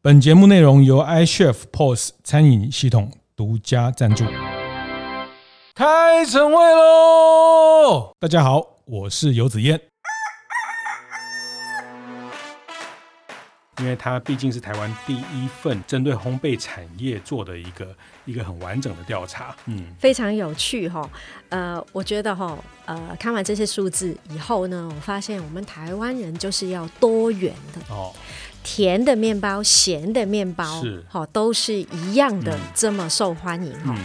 本节目内容由 iChef POS 餐饮系统独家赞助。开晨会喽！大家好，我是游子燕。因为它毕竟是台湾第一份针对烘焙产业做的一个一个很完整的调查，嗯，非常有趣哈。呃，我觉得哈，呃，看完这些数字以后呢，我发现我们台湾人就是要多元的哦。甜的面包、咸的面包，是好，都是一样的这么受欢迎哈、嗯嗯。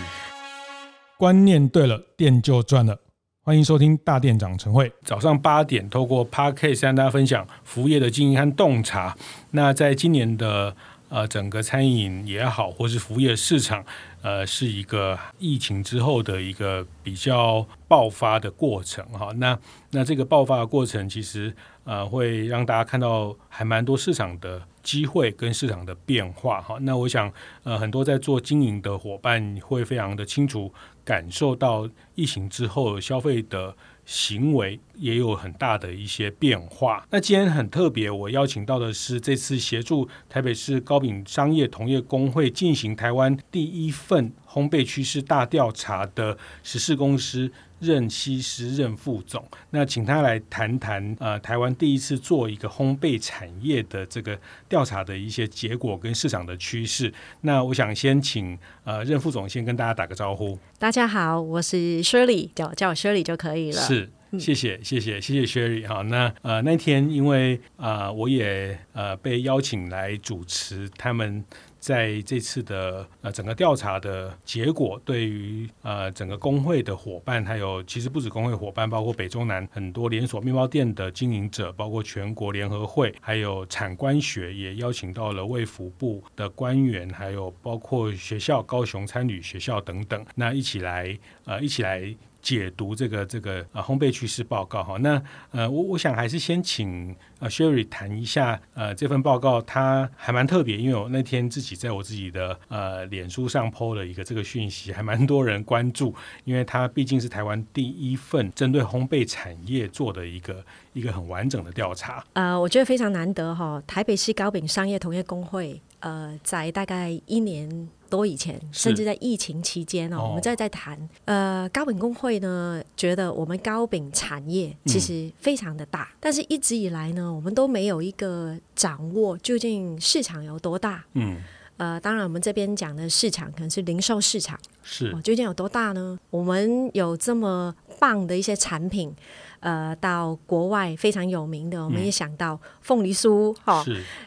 观念对了，店就赚了。欢迎收听大店长晨会，早上八点透过 p a r k a s t 跟大家分享服务业的经营和洞察。那在今年的呃整个餐饮也好，或是服务业市场，呃，是一个疫情之后的一个比较爆发的过程哈。那那这个爆发的过程，其实。呃，会让大家看到还蛮多市场的机会跟市场的变化哈。那我想，呃，很多在做经营的伙伴会非常的清楚感受到疫情之后消费的行为也有很大的一些变化。那今天很特别，我邀请到的是这次协助台北市高饼商业同业工会进行台湾第一份烘焙趋势大调查的实事公司。任西施任副总，那请他来谈谈呃，台湾第一次做一个烘焙产业的这个调查的一些结果跟市场的趋势。那我想先请呃任副总先跟大家打个招呼。大家好，我是 Shirley，叫叫我 Shirley 就可以了。是，谢谢谢谢谢谢 Shirley 哈。那呃那天因为啊、呃、我也呃被邀请来主持他们。在这次的呃整个调查的结果，对于呃整个工会的伙伴，还有其实不止工会伙伴，包括北中南很多连锁面包店的经营者，包括全国联合会，还有产官学也邀请到了卫福部的官员，还有包括学校高雄餐旅学校等等，那一起来呃一起来。解读这个这个呃烘焙趋势报告哈，那呃我我想还是先请呃 Sherry 谈一下呃这份报告，它还蛮特别，因为我那天自己在我自己的呃脸书上 PO 了一个这个讯息，还蛮多人关注，因为它毕竟是台湾第一份针对烘焙产业做的一个一个很完整的调查。呃，我觉得非常难得哈，台北市糕饼商业同业公会呃在大概一年。多以前，甚至在疫情期间哦，哦，我们在在谈，呃，高饼工会呢，觉得我们糕饼产业其实非常的大，嗯，但是一直以来呢，我们都没有一个掌握究竟市场有多大。嗯，呃，当然我们这边讲的市场可能是零售市场，是，哦，究竟有多大呢？我们有这么棒的一些产品，呃，到国外非常有名的，我们也想到凤梨酥，哈，哦，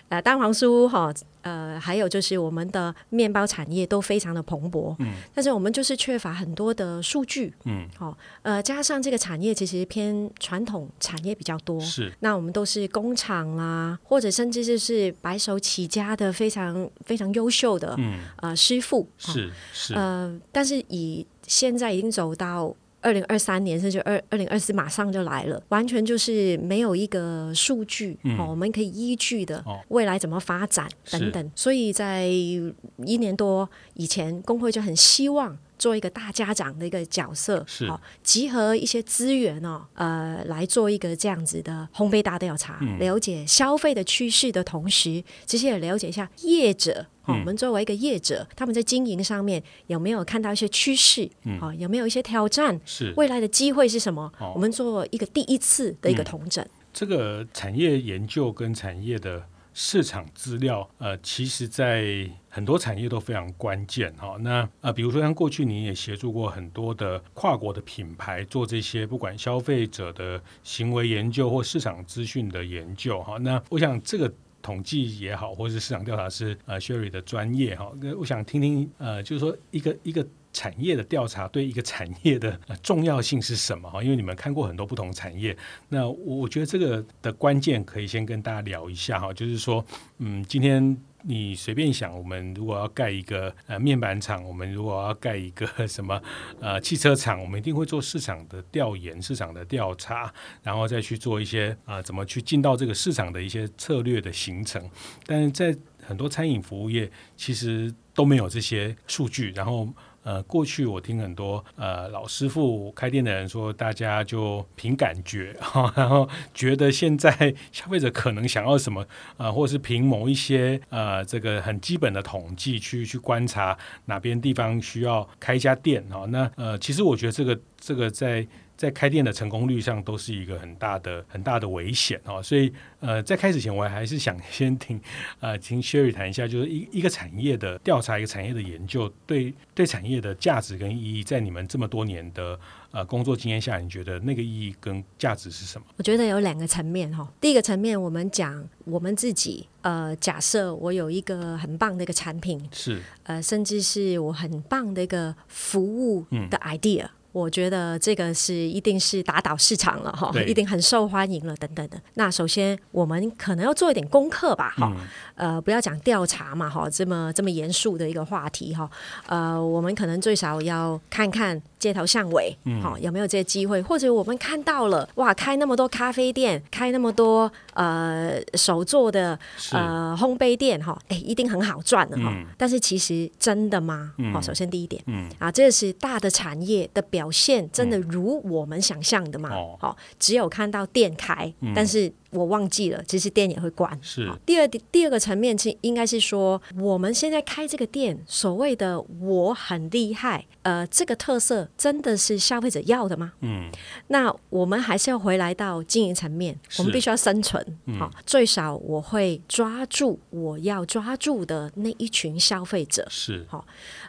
呃，蛋黄酥，哈，哦。呃，还有就是我们的面包产业都非常的蓬勃，嗯，但是我们就是缺乏很多的数据，嗯，好，哦，呃，加上这个产业其实偏传统产业比较多，是，那我们都是工厂啦，或者甚至就是白手起家的非常非常优秀的，嗯，呃，师傅，是是，呃，但是以现在已经走到。二零二三年甚至二二零二四马上就来了，完全就是没有一个数据、嗯、哦，我们可以依据的未来怎么发展等等。所以在一年多以前，工会就很希望做一个大家长的一个角色，是哦，集合一些资源哦，呃，来做一个这样子的烘焙大调查，嗯、了解消费的趋势的同时，其实也了解一下业者。哦、我们作为一个业者，他们在经营上面有没有看到一些趋势？嗯，哦，有没有一些挑战？是未来的机会是什么？哦、我们做一个第一次的一个统整。嗯、这个产业研究跟产业的市场资料，呃，其实在很多产业都非常关键。哈、哦，那呃，比如说像过去你也协助过很多的跨国的品牌做这些不管消费者的行为研究或市场资讯的研究。哈、哦，那我想这个。统计也好，或是市场调查是呃 Sherry 的专业哈。那我想听听呃，就是说一个一个产业的调查对一个产业的重要性是什么哈？因为你们看过很多不同产业，那我我觉得这个的关键可以先跟大家聊一下哈。就是说，嗯，今天。你随便想，我们如果要盖一个呃面板厂，我们如果要盖一个 什么呃汽车厂，我们一定会做市场的调研、市场的调查，然后再去做一些啊、怎么去进到这个市场的一些策略的形成。但是在很多餐饮服务业，其实都没有这些数据，然后。呃，过去我听很多呃老师傅开店的人说，大家就凭感觉 哈，然后觉得现在消费者可能想要什么啊、呃，或是凭某一些呃这个很基本的统计去去观察哪边地方需要开一家店哈。那呃，其实我觉得这个这个在。在开店的成功率上都是一个很大的很大的危险哦，所以呃，在开始前我还是想先听 呃，听 Sherry 谈一下，就是一一个产业的调查，一个产业的研究，对对产业的价值跟意义，在你们这么多年的呃工作经验下，你觉得那个意义跟价值是什么？我觉得有两个层面哈，第一个层面，我们讲我们自己，呃，假设我有一个很棒的一个产品，是呃，甚至是我很棒的一个服务的 idea。嗯我觉得这个是一定是打倒市场了哈，一定很受欢迎了等等的。那首先我们可能要做一点功课吧哈，嗯、呃，不要讲调查嘛哈，这么这么严肃的一个话题哈，呃，我们可能最少要看看街头巷尾，好、嗯、有没有这些机会，或者我们看到了哇，开那么多咖啡店，开那么多呃手做的呃烘焙店哈，哎，一定很好赚的哈。嗯、但是其实真的吗？好、嗯，首先第一点，嗯啊，这是大的产业的表。表现真的如我们想象的吗？好、嗯哦，只有看到店开，嗯、但是我忘记了，其实店也会关。是第二第二个层面，是应该是说，我们现在开这个店，所谓的我很厉害，呃，这个特色真的是消费者要的吗？嗯，那我们还是要回来到经营层面，我们必须要生存。好、最少我会抓住我要抓住的那一群消费者。是好、哦，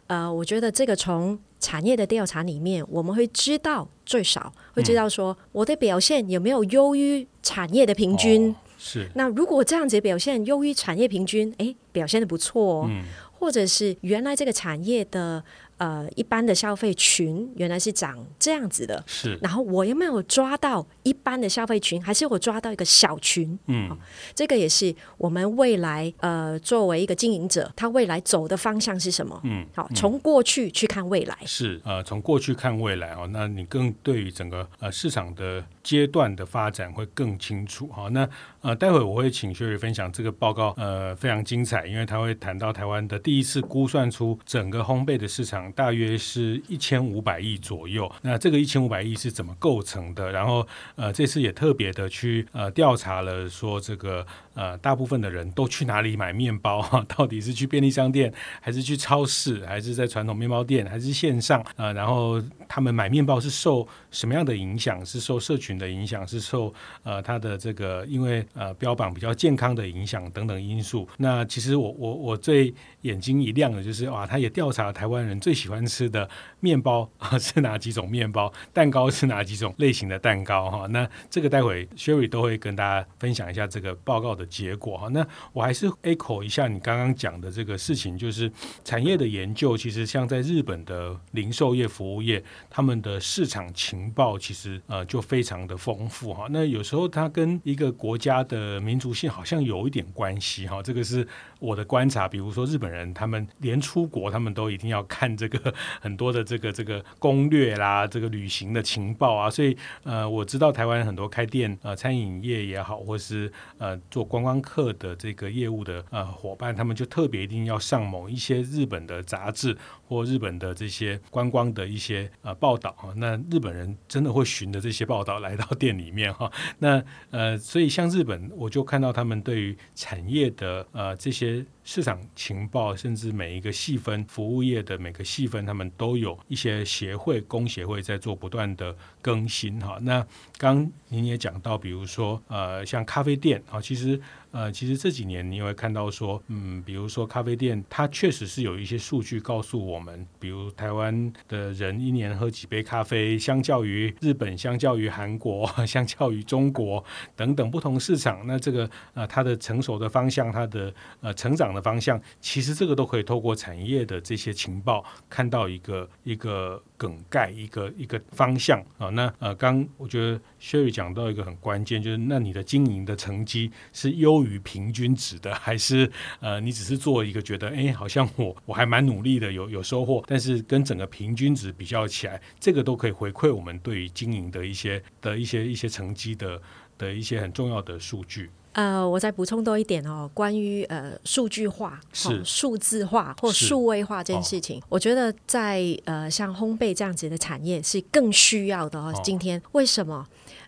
呃，我觉得这个从。产业的调查里面，我们会知道最少会知道说我的表现有没有优于产业的平均。哦、是。那如果这样子表现优于产业平均，诶，表现的不错哦。嗯、或者是原来这个产业的。呃，一般的消费群原来是长这样子的，是。然后我有没有抓到一般的消费群，还是我抓到一个小群？嗯、哦，这个也是我们未来呃，作为一个经营者，他未来走的方向是什么？嗯，好、哦，从过去去看未来。是呃，从过去看未来哦，那你更对于整个呃市场的阶段的发展会更清楚哈、哦。那呃，待会我会请 Sherry 分享这个报告，呃，非常精彩，因为他会谈到台湾的第一次估算出整个烘焙的市场。大约是一千五百亿左右。那这个一千五百亿是怎么构成的？然后呃，这次也特别的去呃调查了，说这个呃大部分的人都去哪里买面包？哈，到底是去便利商店，还是去超市，还是在传统面包店，还是线上？呃，然后他们买面包是受什么样的影响？是受社群的影响？是受呃他的这个因为呃标榜比较健康的影响等等因素？那其实我我我最眼睛一亮的就是哇，他也调查了台湾人最喜欢吃的面包啊 是哪几种面包，蛋糕是哪几种类型的蛋糕哈？那这个待会 Sherry 都会跟大家分享一下这个报告的结果哈。那我还是 echo 一下你刚刚讲的这个事情，就是产业的研究，其实像在日本的零售业、服务业，他们的市场情报其实呃就非常的丰富哈。那有时候它跟一个国家的民族性好像有一点关系哈。这个是我的观察，比如说日本人。他们连出国，他们都一定要看这个很多的这个这个攻略啦，这个旅行的情报啊。所以呃，我知道台湾很多开店呃餐饮业也好，或是呃做观光客的这个业务的呃伙伴，他们就特别一定要上某一些日本的杂志或日本的这些观光的一些呃报道哈。那日本人真的会循着这些报道来到店里面哈。那呃，所以像日本，我就看到他们对于产业的呃这些。市场情报，甚至每一个细分服务业的每个细分，他们都有一些协会、工协会在做不断的更新哈。那刚您也讲到，比如说呃，像咖啡店啊，其实。呃，其实这几年你会看到说，嗯，比如说咖啡店，它确实是有一些数据告诉我们，比如台湾的人一年喝几杯咖啡，相较于日本、相较于韩国、相较于中国等等不同市场，那这个呃它的成熟的方向，它的呃成长的方向，其实这个都可以透过产业的这些情报看到一个一个。梗概一个一个方向啊，那呃，刚我觉得 Sherry 讲到一个很关键，就是那你的经营的成绩是优于平均值的，还是呃，你只是做一个觉得，哎，好像我我还蛮努力的，有有收获，但是跟整个平均值比较起来，这个都可以回馈我们对于经营的一些的一些一些成绩的的一些很重要的数据。呃，我再补充多一点哦，关于呃数据化、哦、数字化或数位化这件事情，哦、我觉得在呃像烘焙这样子的产业是更需要的哦。哦今天为什么？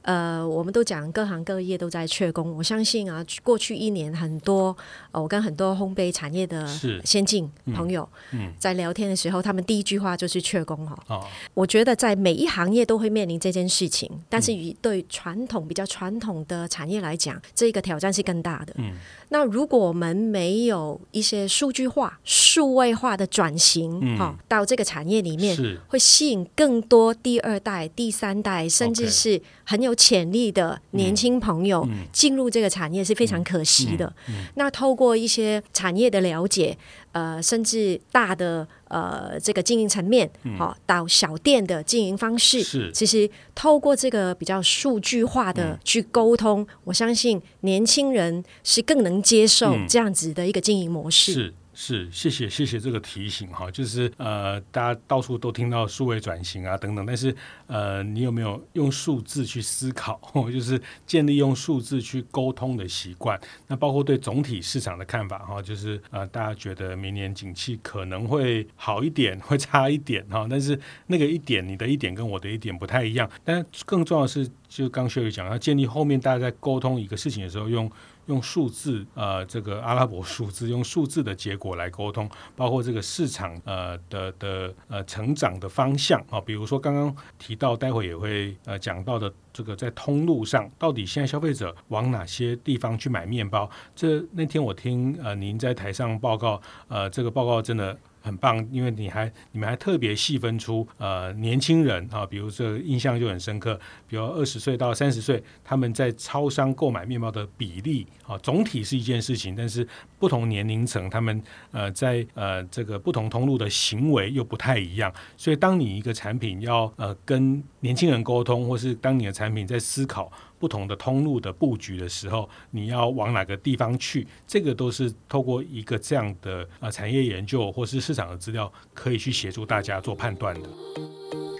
呃，我们都讲各行各业都在缺工，我相信啊，过去一年很多，呃、我跟很多烘焙产业的先进朋友在聊天的时候，他们第一句话就是缺工哈。哦，我觉得在每一行业都会面临这件事情，但是与对传统比较传统的产业来讲，这个挑战是更大的。嗯，那如果我们没有一些数据化、数位化的转型，哈、嗯。哦，到这个产业里面，是。会吸引更多第二代、第三代，甚至是很有有潜力的年轻朋友进入这个产业是非常可惜的。那透过一些产业的了解，呃，甚至大的呃这个经营层面，好、嗯、到小店的经营方式，是。其实透过这个比较数据化的去沟通，嗯、我相信年轻人是更能接受这样子的一个经营模式。是是，谢谢谢谢这个提醒哈，就是呃，大家到处都听到数位转型啊等等，但是呃，你有没有用数字去思考，就是建立用数字去沟通的习惯？那包括对总体市场的看法哈，就是呃，大家觉得明年景气可能会好一点，会差一点哈，但是那个一点，你的一点跟我的一点不太一样，但更重要的是，就刚学宇讲，要建立后面大家在沟通一个事情的时候用。用数字，呃，这个阿拉伯数字，用数字的结果来沟通，包括这个市场，呃的的呃成长的方向啊，比如说刚刚提到，待会也会呃讲到的这个在通路上，到底现在消费者往哪些地方去买面包？这那天我听呃您在台上报告，呃，这个报告真的。很棒，因为你还你们还特别细分出呃年轻人啊，比如这个印象就很深刻，比如二十岁到三十岁，他们在超商购买面包的比例啊，总体是一件事情，但是不同年龄层他们呃在呃这个不同通路的行为又不太一样，所以当你一个产品要呃跟年轻人沟通，或是当你的产品在思考。不同的通路的布局的时候，你要往哪个地方去？这个都是透过一个这样的呃产业研究或是市场的资料，可以去协助大家做判断的。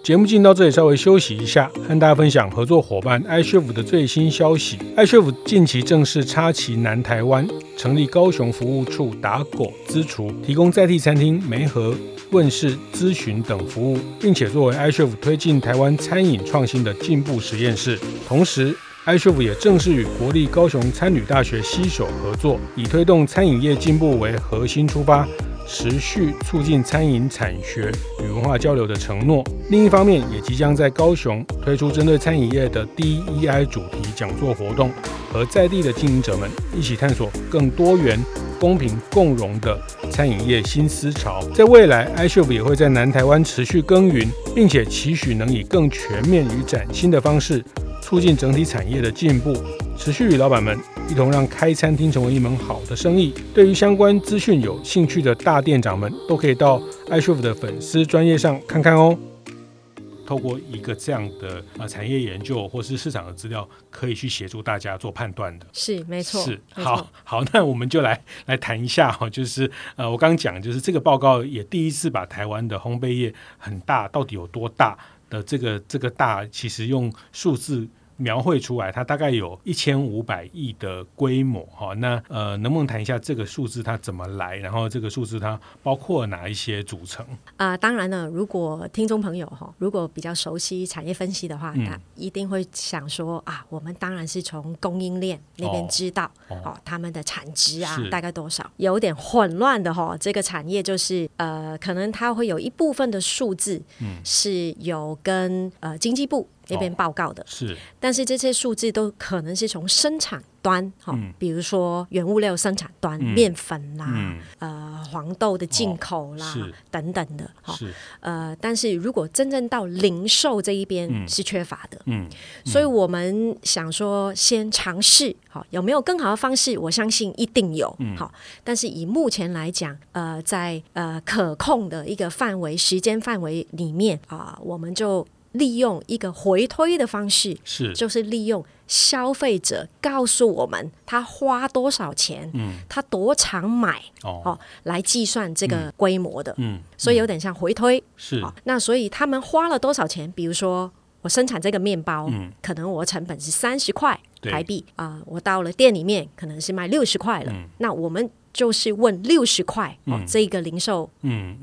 节目进到这里，稍微休息一下，和大家分享合作伙伴 iCHEF 的最新消息。iCHEF 近期正式插旗南台湾，成立高雄服务处打狗资厨，提供在地餐厅媒合、问世、咨询等服务，并且作为 iCHEF 推进台湾餐饮创新的进步实验室，同时。iCHEF 也正式与国立高雄餐旅大学携手合作，以推动餐饮业进步为核心出发，持续促进餐饮产学与文化交流的承诺。另一方面，也即将在高雄推出针对餐饮业的 DEI 主题讲座活动，和在地的经营者们一起探索更多元、公平、共融的餐饮业新思潮。在未来，iCHEF 也会在南台湾持续耕耘，并且期许能以更全面与崭新的方式。促进整体产业的进步，持续与老板们一同让开餐厅成为一门好的生意。对于相关资讯有兴趣的大店长们，都可以到 iCHEF 的粉丝专业上看看哦。透过一个这样的呃产业研究或是市场的资料，可以去协助大家做判断的。是，没错。是，好，好，那我们就来来谈一下哈，就是呃，我刚刚讲，就是这个报告也第一次把台湾的烘焙业很大到底有多大的这个这个大，其实用数字。描绘出来，它大概有一千五百亿的规模哈。那呃，能不能谈一下这个数字它怎么来？然后这个数字它包括哪一些组成？啊、呃，当然了，如果听众朋友哈，如果比较熟悉产业分析的话，那、嗯、一定会想说啊，我们当然是从供应链那边知道哦，哦，他们的产值啊大概多少？有点混乱的哈，这个产业就是呃，可能它会有一部分的数字嗯是有跟呃经济部。那边报告的、哦、是，但是这些数字都可能是从生产端，哈、嗯，比如说原物料生产端，嗯、面粉啦，嗯、呃，黄豆的进口啦，哦、等等的，哈，是，呃，但是如果真正到零售这一边是缺乏的，嗯，嗯。所以我们想说先尝试，哈，有没有更好的方式？我相信一定有，好、嗯，但是以目前来讲，呃，在呃可控的一个范围、时间范围里面啊、呃，我们就。利用一个回推的方式，是。就是利用消费者告诉我们他花多少钱，嗯，他多长买哦，哦，来计算这个规模的，嗯，嗯，所以有点像回推，是，哦，那所以他们花了多少钱？比如说我生产这个面包，嗯、可能我成本是三十块台币啊、呃，我到了店里面可能是卖六十块了，嗯、那我们。就是问六十块哦，这个零售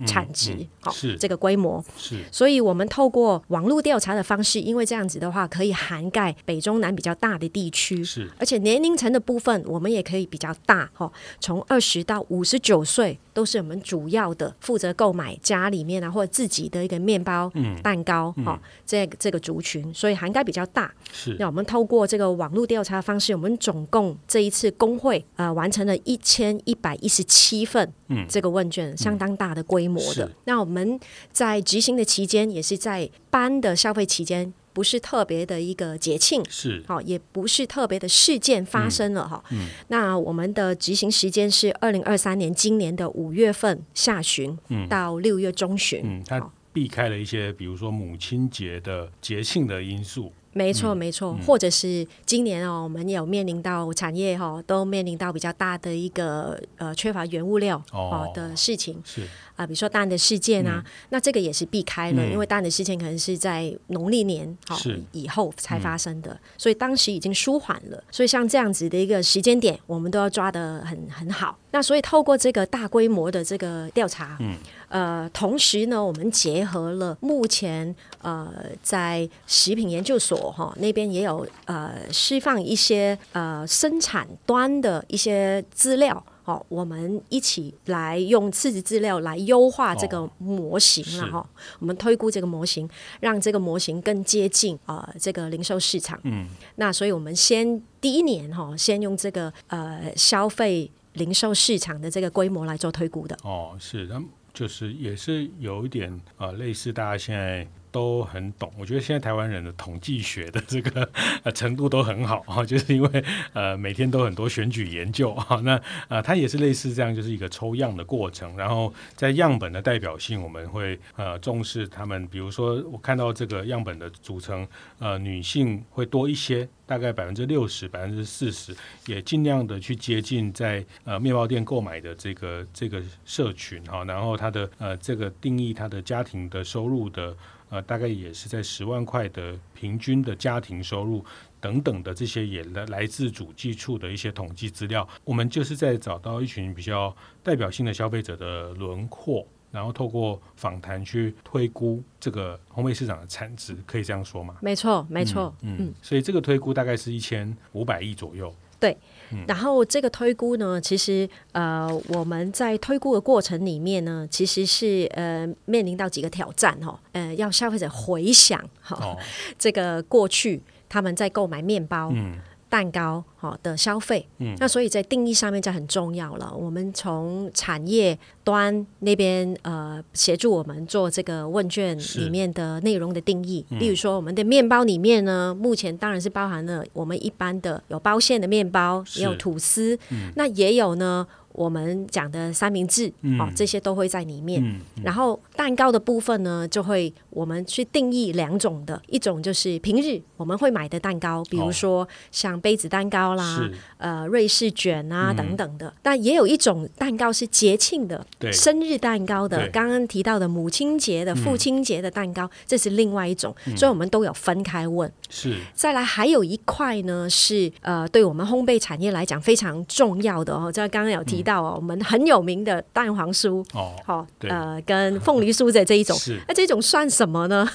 产值好，这个规模。是，所以我们透过网络调查的方式，因为这样子的话可以涵盖北中南比较大的地区，是，而且年龄层的部分我们也可以比较大哈，从二十到五十九岁都是我们主要的负责购买家里面啊或者自己的一个面包、蛋糕哈，这这个族群，所以涵盖比较大。是，那我们透过这个网络调查的方式，我们总共这一次工会呃完成了一千一百一十七份，这个问卷、嗯、相当大的规模的。那我们在执行的期间，也是在班的消费期间，不是特别的一个节庆，是好，也不是特别的事件发生了哈。嗯嗯、那我们的执行时间是二零二三年今年的五月份下旬到六月中旬。嗯，它避开了一些，比如说母亲节的节庆的因素。没错，没错，嗯、或者是今年哦，我们有面临到产业哈、哦，都面临到比较大的一个呃缺乏原物料哦的事情，是。啊、呃，比如说蛋的事件啊，嗯、那这个也是避开了，嗯、因为蛋的事件可能是在农历年好、哦、以后才发生的，嗯、所以当时已经舒缓了，所以像这样子的一个时间点，我们都要抓得很很好。那所以透过这个大规模的这个调查，嗯。呃，同时呢，我们结合了目前呃在食品研究所哈、哦、那边也有呃释放一些呃生产端的一些资料，哦，我们一起来用刺激资料来优化这个模型了哈。哦、我们推估这个模型，让这个模型更接近啊、呃、这个零售市场。嗯，那所以我们先第一年哈、哦，先用这个呃消费零售市场的这个规模来做推估的。哦，是就是也是有一点啊、呃，类似大家现在都很懂。我觉得现在台湾人的统计学的这个 呃程度都很好哈，就是因为呃每天都很多选举研究 哈。那呃它也是类似这样，就是一个抽样的过程。然后在样本的代表性，我们会呃重视他们。比如说我看到这个样本的组成，呃女性会多一些。大概百分之六十、百分之四十，也尽量的去接近在呃面包店购买的这个这个社群哈，然后它的呃这个定义，它的家庭的收入的呃大概也是在十万块的平均的家庭收入等等的这些也来来自主计处的一些统计资料，我们就是在找到一群比较代表性的消费者的轮廓。然后透过访谈去推估这个烘焙市场的产值，可以这样说吗？没错，没错，嗯，嗯，所以这个推估大概是一千五百亿左右。对，嗯、然后这个推估呢，其实呃，我们在推估的过程里面呢，其实是呃面临到几个挑战哈，呃，要消费者回想哈，哦、这个过去他们在购买面包。嗯蛋糕好的消费，嗯，那所以在定义上面就很重要了。我们从产业端那边呃协助我们做这个问卷里面的内容的定义，嗯、例如说我们的面包里面呢，目前当然是包含了我们一般的有包馅的面包，也有吐司，嗯、那也有呢。我们讲的三明治，嗯、哦，这些都会在里面。嗯嗯、然后蛋糕的部分呢，就会我们去定义两种的，一种就是平日我们会买的蛋糕，比如说像杯子蛋糕啦，哦、呃，瑞士卷啊、嗯、等等的。但也有一种蛋糕是节庆的，生日蛋糕的，刚刚提到的母亲节的、父亲节的蛋糕，嗯、这是另外一种。所以我们都有分开问。是。再来还有一块呢，是呃，对我们烘焙产业来讲非常重要的哦。这刚刚有提。到我们很有名的蛋黄酥哦，好呃，跟凤梨酥的这一种，那这种算什么呢？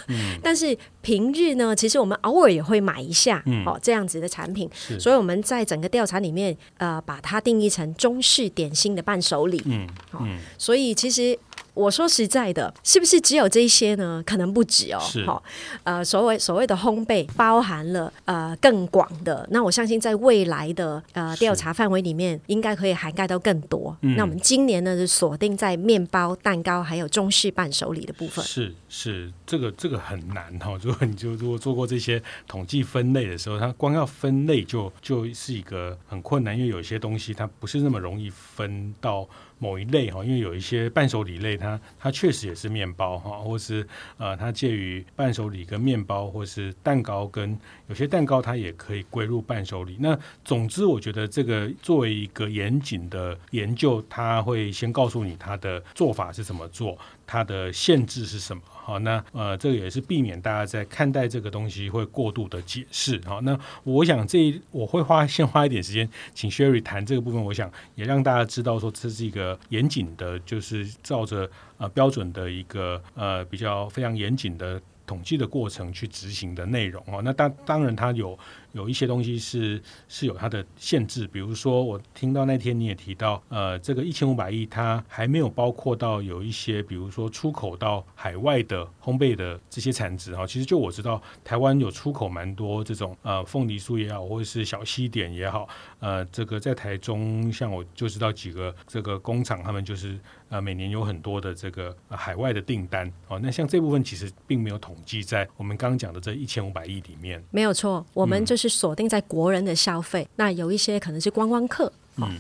但是平日呢，其实我们偶尔也会买一下，哦，这样子的产品。所以我们在整个调查里面，呃，把它定义成中式点心的伴手礼。嗯嗯，所以其实。我说实在的，是不是只有这些呢？可能不止哦。是。哈，呃，所谓所谓的烘焙，包含了呃更广的。那我相信在未来的呃调查范围里面，应该可以涵盖到更多。嗯。那我们今年呢，是锁定在面包、蛋糕还有中式伴手礼的部分。是是，这个这个很难哈。如果你就如果做过这些统计分类的时候，它光要分类就就是一个很困难，因为有些东西它不是那么容易分到。某一类哈，因为有一些伴手礼类它，它它确实也是面包哈，或是呃，它介于伴手礼跟面包，或是蛋糕跟有些蛋糕它也可以归入伴手礼。那总之，我觉得这个作为一个严谨的研究，它会先告诉你它的做法是怎么做，它的限制是什么。好，那呃，这个也是避免大家在看待这个东西会过度的解释。好，那我想这我会花先花一点时间，请 Sherry 谈这个部分。我想也让大家知道说，这是一个严谨的，就是照着呃标准的一个呃比较非常严谨的。统计的过程去执行的内容哦，那当当然它有有一些东西是是有它的限制，比如说我听到那天你也提到，呃，这个一千五百亿它还没有包括到有一些，比如说出口到海外的烘焙的这些产值哈。其实就我知道，台湾有出口蛮多这种呃凤梨酥也好，或者是小西点也好，呃，这个在台中像我就知道几个这个工厂，他们就是。呃，每年有很多的这个、呃、海外的订单哦，那像这部分其实并没有统计在我们刚刚讲的这一千五百亿里面。没有错，我们就是锁定在国人的消费，嗯、那有一些可能是观光客。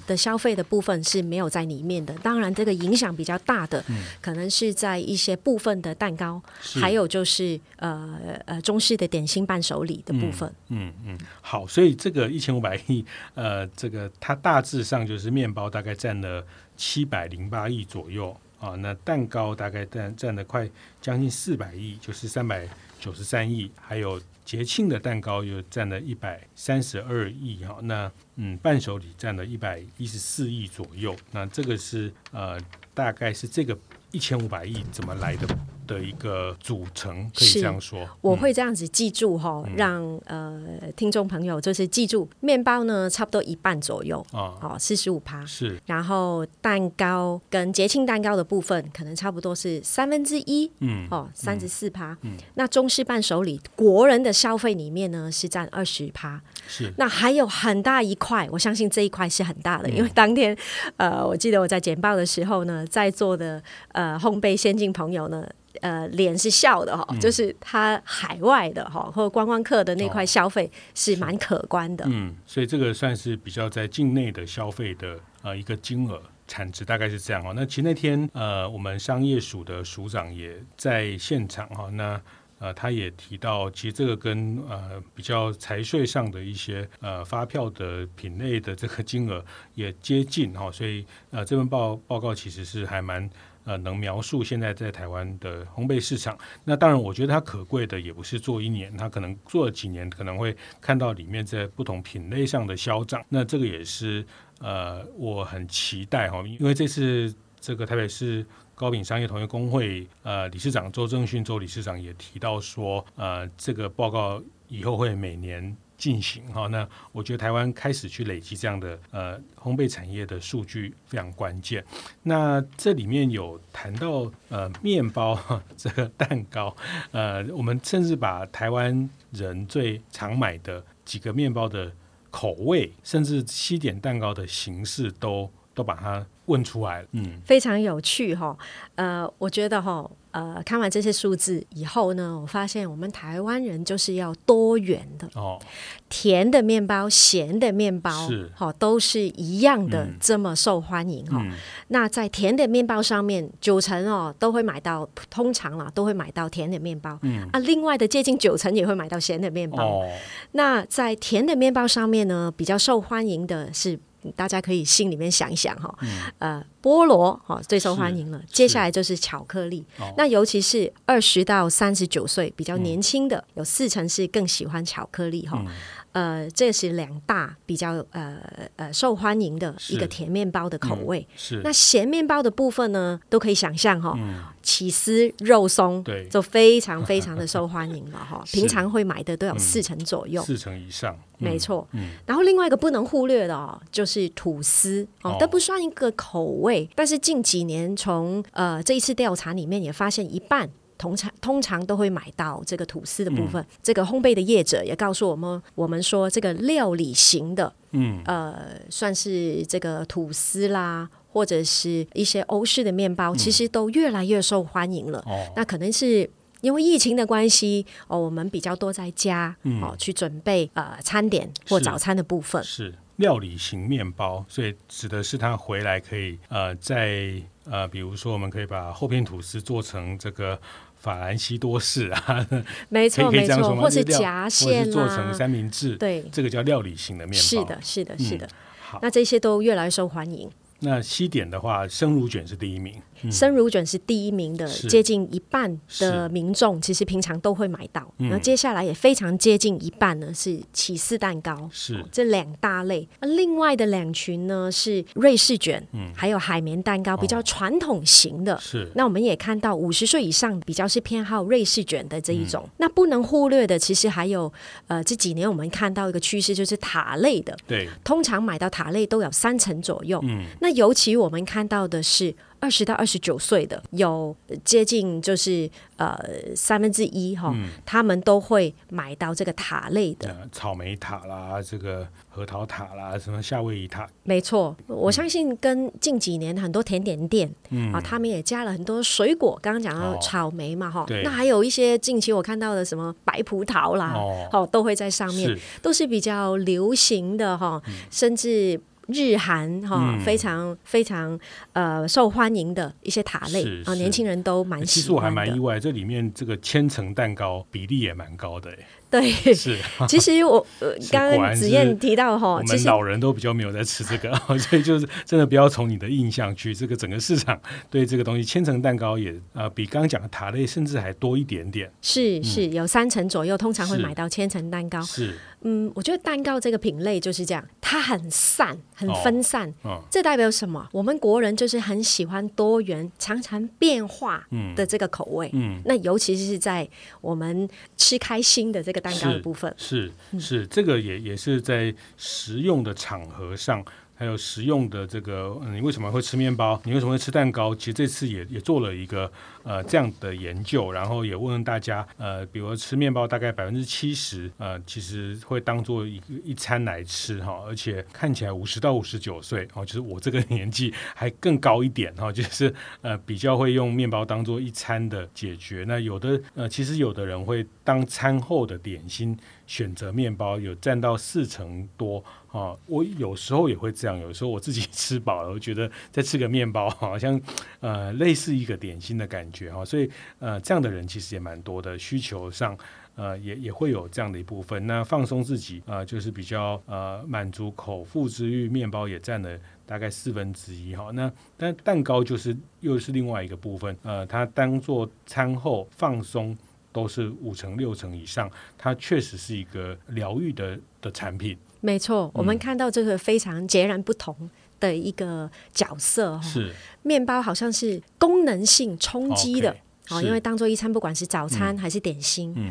的消费的部分是没有在里面的，当然这个影响比较大的，嗯、可能是在一些部分的蛋糕，还有就是呃呃中式的点心伴手礼的部分。嗯嗯，嗯，好，所以这个一千五百亿，呃，这个它大致上就是面包大概占了七百零八亿左右啊，那蛋糕大概占占了快将近四百亿，就是三百九十三亿，还有。节庆的蛋糕又占了一百三十二亿哈，那嗯，伴手礼占了一百一十四亿左右，那这个是呃，大概是这个一千五百亿怎么来的？的一个组成，可以这样说，我会这样子记住哈，嗯、让呃听众朋友就是记住，面包呢差不多一半左右啊，好四十五趴。是，然后蛋糕跟节庆蛋糕的部分可能差不多是三分之一，嗯，哦三十四趴，嗯，那中式伴手礼国人的消费里面呢是占二十趴，是，那还有很大一块，我相信这一块是很大的，嗯、因为当天呃我记得我在简报的时候呢，在座的呃烘焙先进朋友呢。呃，脸是笑的哈，嗯、就是他海外的哈，或观光客的那块消费是蛮可观的。嗯，所以这个算是比较在境内的消费的呃一个金额产值大概是这样哦。那其实那天呃，我们商业署的署长也在现场哈，那呃他也提到，其实这个跟呃比较财税上的一些呃发票的品类的这个金额也接近哈，所以呃这份报报告其实是还蛮。呃，能描述现在在台湾的烘焙市场，那当然，我觉得它可贵的也不是做一年，它可能做了几年，可能会看到里面在不同品类上的消长。那这个也是呃，我很期待哈，因为这次这个台北市糕饼商业同业公会呃理事长周正勋周理事长也提到说，呃，这个报告以后会每年。进行哈，那我觉得台湾开始去累积这样的呃烘焙产业的数据非常关键。那这里面有谈到呃面包这个蛋糕，呃，我们甚至把台湾人最常买的几个面包的口味，甚至西点蛋糕的形式都都把它问出来了。嗯，非常有趣哈。呃，我觉得哈。呃，看完这些数字以后呢，我发现我们台湾人就是要多元的哦，甜的面包、咸的面包是好、哦、都是一样的这么受欢迎哈。嗯、那在甜的面包上面，九成哦都会买到，通常啦都会买到甜的面包。嗯啊，另外的接近九成也会买到咸的面包。哦、那在甜的面包上面呢，比较受欢迎的是。大家可以心里面想一想哈，嗯、呃，菠萝哈最受欢迎了，接下来就是巧克力。哦、那尤其是二十到三十九岁比较年轻的，嗯、有四成是更喜欢巧克力哈。嗯呃，这是两大比较呃呃受欢迎的一个甜面包的口味。是，那咸面包的部分呢，都可以想象哈、哦，嗯、起司肉松对，就非常非常的受欢迎了哈。是平常会买的都有四成左右，嗯、四成以上，没错。嗯、然后另外一个不能忽略的哦，就是吐司哦，都不算一个口味，但是近几年从呃这一次调查里面也发现一半。通常通常都会买到这个吐司的部分。嗯、这个烘焙的业者也告诉我们，我们说这个料理型的，嗯，呃，算是这个吐司啦，或者是一些欧式的面包，嗯、其实都越来越受欢迎了。哦、那可能是因为疫情的关系，哦，我们比较多在家，嗯、哦，去准备呃餐点或早餐的部分。是。是料理型面包，所以指的是它回来可以呃在呃，比如说我们可以把厚片吐司做成这个法兰西多士啊，没错没错，或是夹馅啊，做成三明治，对，这个叫料理型的面包，是的，是的，是的。嗯、好，那这些都越来越受欢迎。那西点的话，生乳卷是第一名。嗯、生乳卷是第一名的，接近一半的民众其实平常都会买到。那接下来也非常接近一半呢，是起司蛋糕。是、哦、这两大类。另外的两群呢是瑞士卷，嗯，还有海绵蛋糕，比较传统型的。是、哦。那我们也看到五十岁以上比较是偏好瑞士卷的这一种。嗯、那不能忽略的，其实还有呃这几年我们看到一个趋势，就是塔类的。对。通常买到塔类都有三成左右。嗯。那尤其我们看到的是。二十到二十九岁的有接近就是呃三分之一哈，嗯、他们都会买到这个塔类的，呃、草莓塔啦，这个核桃塔啦，什么夏威夷塔。没错，我相信跟近几年很多甜点店、嗯、啊，他们也加了很多水果。刚刚讲到草莓嘛哈，哦、那还有一些近期我看到的什么白葡萄啦，哦，哦都会在上面，是。都是比较流行的哈，嗯、甚至。日韩哈、嗯、非常非常呃受欢迎的一些塔类啊，年轻人都蛮喜欢。其实我还蛮意外，这里面这个千层蛋糕比例也蛮高的。对，是。其实我 刚刚子燕提到哈，我们老人都比较没有在吃这个，所以就是真的不要从你的印象去这个整个市场对这个东西，千层蛋糕也呃比刚刚讲的塔类甚至还多一点点。是是，有三成左右，通常会买到千层蛋糕。是。嗯，我觉得蛋糕这个品类就是这样，它很散，很分散。哦哦、这代表什么？我们国人就是很喜欢多元、常常变化的这个口味。嗯，嗯那尤其是在我们吃开心的这个蛋糕的部分，是是，是，这个也也是在食用的场合上。还有食用的这个，你为什么会吃面包？你为什么会吃蛋糕？其实这次也也做了一个呃这样的研究，然后也问问大家，呃，比如吃面包大概百分之七十，呃，其实会当做一一餐来吃哈，而且看起来五十到五十九岁哦，就是我这个年纪还更高一点哈，就是呃比较会用面包当做一餐的解决。那有的呃，其实有的人会当餐后的点心选择面包，有占到四成多。啊，我有时候也会这样，有时候我自己吃饱了，我觉得再吃个面包，好像呃类似一个点心的感觉哈，所以呃这样的人其实也蛮多的，需求上呃也也会有这样的一部分。那放松自己啊、呃，就是比较呃满足口腹之欲，面包也占了大概四分之一哈。那但蛋糕就是又是另外一个部分，呃，它当做餐后放松都是五成六成以上，它确实是一个疗愈的的产品。没错，我们看到这个非常截然不同的一个角色哈。是，面包好像是功能性充饥的，哦，因为当做一餐，不管是早餐还是点心。嗯，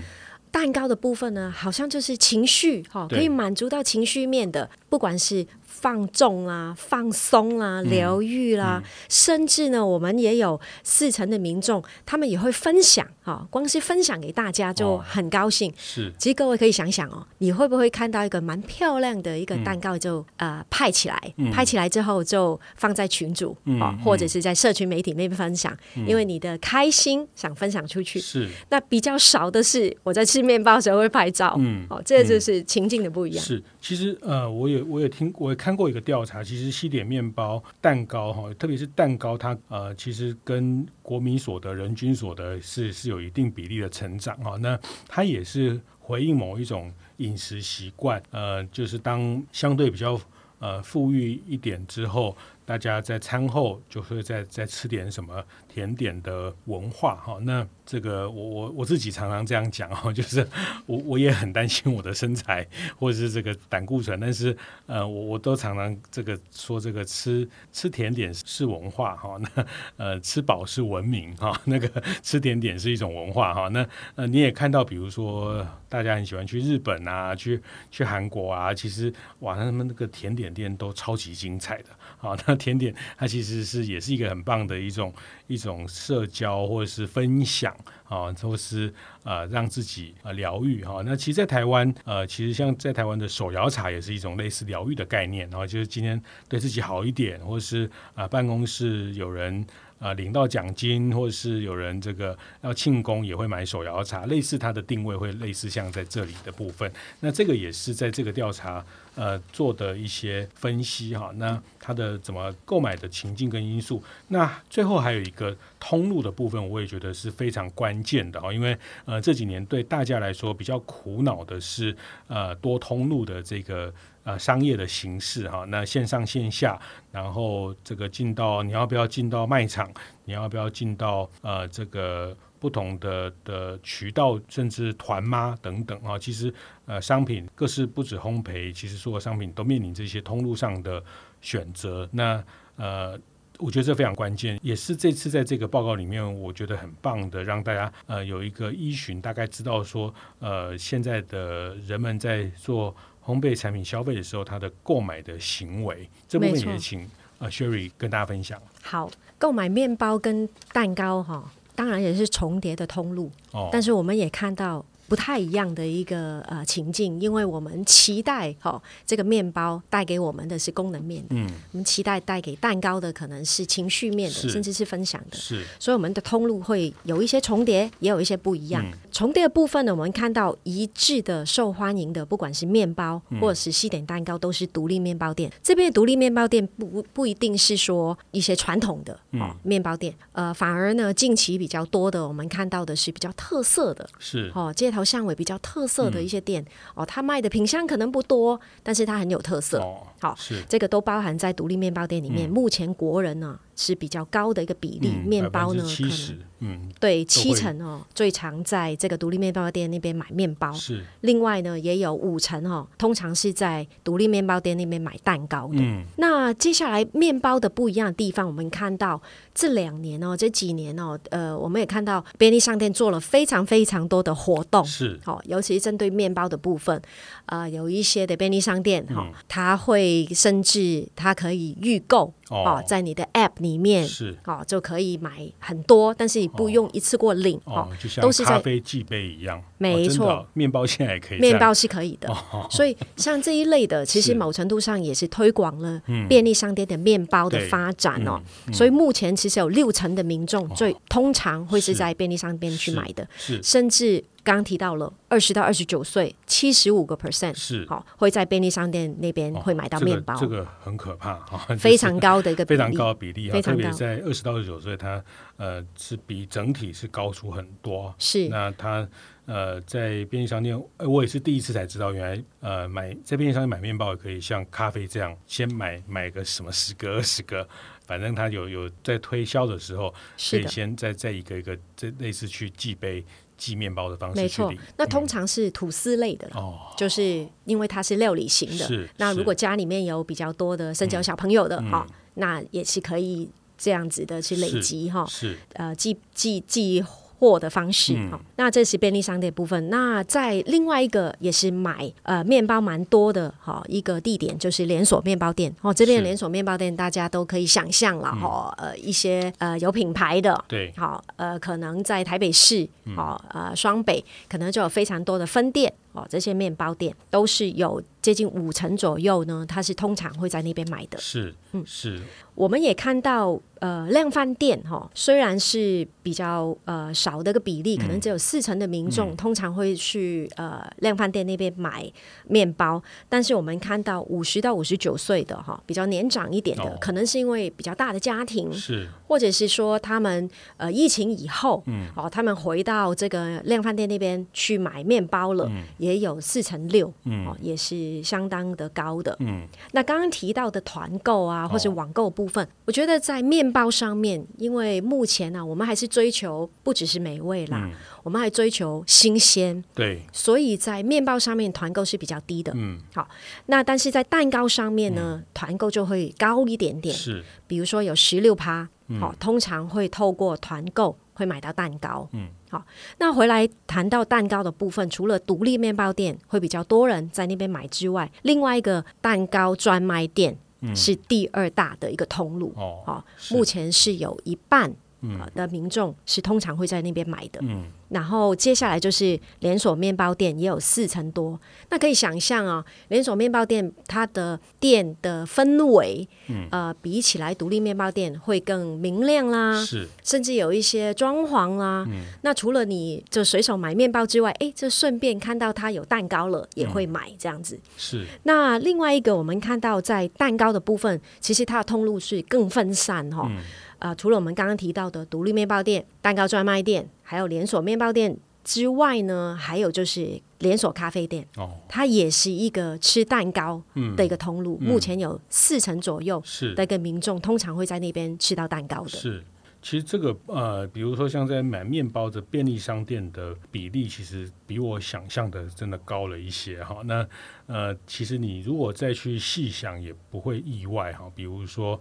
蛋糕的部分呢，好像就是情绪哈，可以满足到情绪面的，不管是。放纵啊，放松啊，疗愈啦，甚至呢，我们也有四成的民众，他们也会分享啊、哦，光是分享给大家就很高兴。哦、是，其实各位可以想想哦，你会不会看到一个蛮漂亮的一个蛋糕就，嗯、呃拍起来，嗯、拍起来之后就放在群组啊、或者是在社群媒体那边分享，嗯、因为你的开心想分享出去。是，那比较少的是我在吃面包的时候会拍照。嗯，哦，这就是情境的不一样。是，其实呃，我也我也听我也看。看过一个调查，其实西点面包、蛋糕哈，特别是蛋糕，它呃，其实跟国民所得、人均所得是是有一定比例的成长哈。那它也是回应某一种饮食习惯，呃，就是当相对比较呃富裕一点之后，大家在餐后就会再再吃点什么甜点的文化哈。那这个我我我自己常常这样讲哈，就是 我我也很担心我的身材或者是这个胆固醇，但是呃我我都常常这个说这个吃吃甜点是文化哈，那呃吃饱是文明哈，那个 吃甜点是一种文化哈，那呃你也看到比如说大家很喜欢去日本啊，去去韩国啊，其实哇他们那个甜点店都超级精彩的啊，那甜点它其实是也是一个很棒的一种一种社交或者是分享。啊，或是呃让自己呃疗愈哈。那其实，在台湾呃，其实像在台湾的手摇茶也是一种类似疗愈的概念。然后就是今天对自己好一点，或者是啊、办公室有人啊、领到奖金，或者是有人这个要庆功也会买手摇茶，类似它的定位会类似像在这里的部分。那这个也是在这个调查呃做的一些分析哈。那它的怎么购买的情境跟因素，那最后还有一个通路的部分，我也觉得是非常关键的哈。因为呃这几年对大家来说比较苦恼的是呃多通路的这个。呃，商业的形式哈，那线上线下，然后这个进到你要不要进到卖场，你要不要进到呃这个不同的的渠道，甚至团妈等等啊，其实呃商品各式不止烘焙，其实所有商品都面临这些通路上的选择。那呃，我觉得这非常关键，也是这次在这个报告里面，我觉得很棒的，让大家呃有一个依循，大概知道说呃现在的人们在做。烘焙产品消费的时候，他的购买的行为，这部分也请呃 Sherry 跟大家分享。好，购买面包跟蛋糕哈，当然也是重叠的通路，哦，但是我们也看到。不太一样的一个呃情境，因为我们期待哈、哦、这个面包带给我们的是功能面的，嗯，我们期待带给蛋糕的可能是情绪面的，甚至是分享的，是，所以我们的通路会有一些重叠，也有一些不一样。嗯、重叠的部分呢，我们看到一致的受欢迎的，不管是面包或者是西点蛋糕，都是独立面包店。嗯、这边的独立面包店不不一定是说一些传统的哦面包店，呃，反而呢近期比较多的，我们看到的是比较特色的，是。哦街头。巷尾比较特色的一些店、嗯、哦，它卖的品相可能不多，但是它很有特色。哦、好，是这个都包含在独立面包店里面。嗯、目前国人呢是比较高的一个比例，嗯、面包呢可能嗯对七成哦，最常在这个独立面包店那边买面包。是另外呢也有五成哦，通常是在独立面包店那边买蛋糕的。嗯、那接下来面包的不一样的地方，我们看到这两年哦，这几年哦，呃，我们也看到便利商店做了非常非常多的活动。是，哦，尤其是针对面包的部分，呃，有一些的便利商店哈，嗯、它会甚至它可以预购哦，在你的 App 里面是。哦，就可以买很多，但是你不用一次过领哦，哦就像都是咖啡寄杯一样，没错，哦、面包现在也可以，面包是可以的，哦、所以像这一类的，其实某程度上也是推广了便利商店的面包的发展哦，所以目前其实有六成的民众最、哦、通常会是在便利商店去买的，是，是。甚至。刚刚提到了二十到二十九岁，七十五个 percent 是。好会在便利商店那边会买到面包，哦这个，这个很可怕哈，非常高的一个比例，非常高的比例啊，特别在二十到二十九岁，它呃是比整体是高出很多。是。那它呃在便利商店，我也是第一次才知道，原来呃买在便利商店买面包也可以像咖啡这样，先买买个什么十个二十个，反正他有有在推销的时候，可以先再再一个一个这类似去寄杯。寄面包的方式，没错。那通常是吐司类的，哦、嗯，就是因为它是料理型的。是。那如果家里面有比较多的甚至有小朋友的，哈、嗯哦，那也是可以这样子的去累积哈。是。呃，寄寄寄。货的方式，那这是便利商店部分。那在另外一个也是买呃面包蛮多的哈一个地点，就是连锁面包店哦。这边的连锁面包店大家都可以想象了哈，呃一些呃有品牌的，对，好呃可能在台北市，好呃双北可能就有非常多的分店。哦，这些面包店都是有接近五成左右呢，它是通常会在那边买的。是，嗯，是。我们也看到，呃，量贩店哈、哦，虽然是比较呃少的一个比例，可能只有四成的民众、嗯、通常会去呃量贩店那边买面包，但是我们看到五十到五十九岁的哈、哦，比较年长一点的，哦、可能是因为比较大的家庭，是，或者是说他们呃疫情以后，嗯，哦，他们回到这个量贩店那边去买面包了。嗯。也有四成六，嗯，哦，也是相当的高的，嗯。那刚刚提到的团购啊，或者网购部分，哦、我觉得在面包上面，因为目前呢、啊，我们还是追求不只是美味啦，嗯、我们还追求新鲜，对。所以在面包上面团购是比较低的，嗯。好，那但是在蛋糕上面呢，团购、嗯、就会高一点点，是。比如说有十六趴，好，通常会透过团购会买到蛋糕，嗯。好，那回来谈到蛋糕的部分，除了独立面包店会比较多人在那边买之外，另外一个蛋糕专卖店是第二大的一个通路。哦，目前是有一半嗯、的民众是通常会在那边买的。嗯，然后接下来就是连锁面包店，也有四成多。那可以想象啊，连锁面包店它的店的氛围，嗯，呃，比起来独立面包店会更明亮啦，是，甚至有一些装潢啦。嗯，那除了你就随手买面包之外，哎，这顺便看到它有蛋糕了，也会买这样子。嗯、是。那另外一个，我们看到在蛋糕的部分，其实它的通路是更分散哈。嗯呃，除了我们刚刚提到的独立面包店、蛋糕专卖店，还有连锁面包店之外呢，还有就是连锁咖啡店。哦，它也是一个吃蛋糕的一个通路。嗯、目前有四成左右的一个民众通常会在那边吃到蛋糕的。是，其实这个呃，比如说像在买面包的便利商店的比例，其实比我想象的真的高了一些哈。那呃，其实你如果再去细想，也不会意外哈。比如说。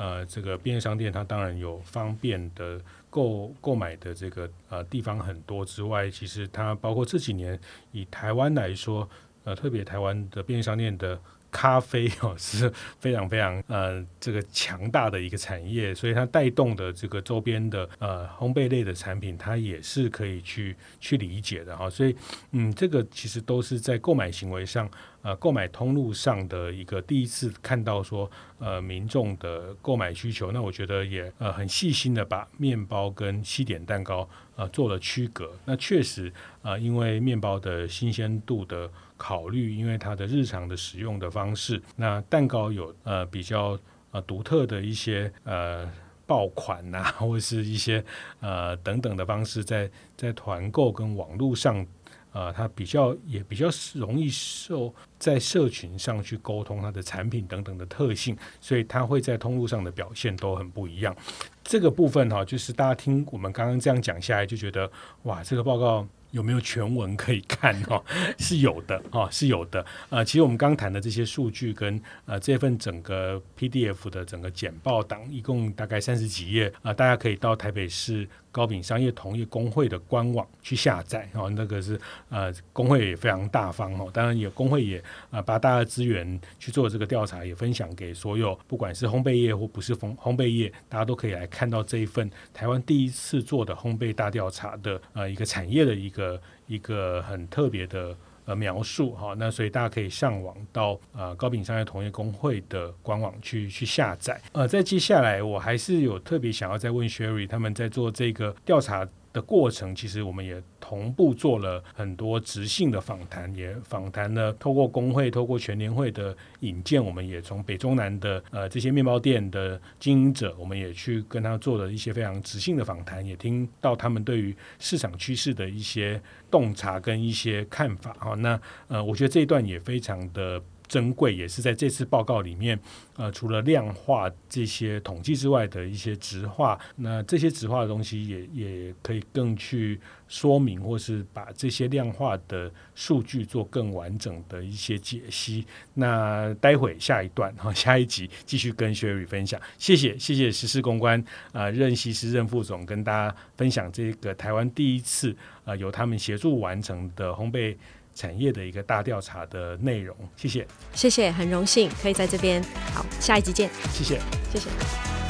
呃，这个便利商店它当然有方便的购购买的这个呃地方很多之外，其实它包括这几年以台湾来说，呃，特别台湾的便利商店的。咖啡哦是非常非常呃这个强大的一个产业，所以它带动的这个周边的呃烘焙类的产品，它也是可以去去理解的哈。所以嗯，这个其实都是在购买行为上呃购买通路上的一个第一次看到说呃民众的购买需求。那我觉得也呃很细心的把面包跟西点蛋糕呃做了区隔。那确实啊、因为面包的新鲜度的。考虑，因为它的日常的使用的方式，那蛋糕有呃比较呃独特的一些呃爆款呐、或者是一些呃等等的方式在，在团购跟网络上，呃，它比较也比较容易受在社群上去沟通它的产品等等的特性，所以它会在通路上的表现都很不一样。这个部分哈、就是大家听我们刚刚这样讲下来，就觉得哇，这个报告。有没有全文可以看？哦，是有的，哦，是有的。呃，其实我们刚谈的这些数据跟呃这份整个 PDF 的整个简报档，一共大概三十几页啊，大家可以到台北市高品商业同业公会的官网去下载。哦，那个是呃工会也非常大方哦，当然也工会也呃把大家的资源去做这个调查，也分享给所有不管是烘焙业或不是烘烘焙业，大家都可以来看到这一份台湾第一次做的烘焙大调查的呃一个产业的一个。一个很特别的呃描述哈，那所以大家可以上网到呃高品商业同业工会的官网去去下载。呃，在接下来我还是有特别想要再问 Sherry，他们在做这个调查的过程，其实我们也同步做了很多直性的访谈，也访谈了透过工会、透过全联会的引荐，我们也从北中南的呃这些面包店的经营者，我们也去跟他做了一些非常直性的访谈，也听到他们对于市场趋势的一些洞察跟一些看法啊。那呃，我觉得这一段也非常的。珍贵也是在这次报告里面，呃，除了量化这些统计之外的一些直化，那这些直化的东西也也可以更去说明，或是把这些量化的数据做更完整的一些解析。那待会下一段哈，下一集继续跟 Sherry 分享。谢谢，谢谢时事公关啊、任西施任副总跟大家分享这个台湾第一次啊、由他们协助完成的烘焙。产业的一个大调查的内容，谢谢，谢谢，很荣幸可以在这边。好，下一集见，谢谢，谢谢。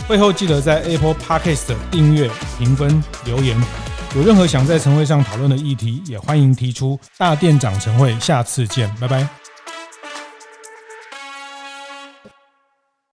会后记得在 Apple Podcast 订阅、评分、留言。有任何想在晨会上讨论的议题，也欢迎提出。大店长晨会，下次见，拜拜。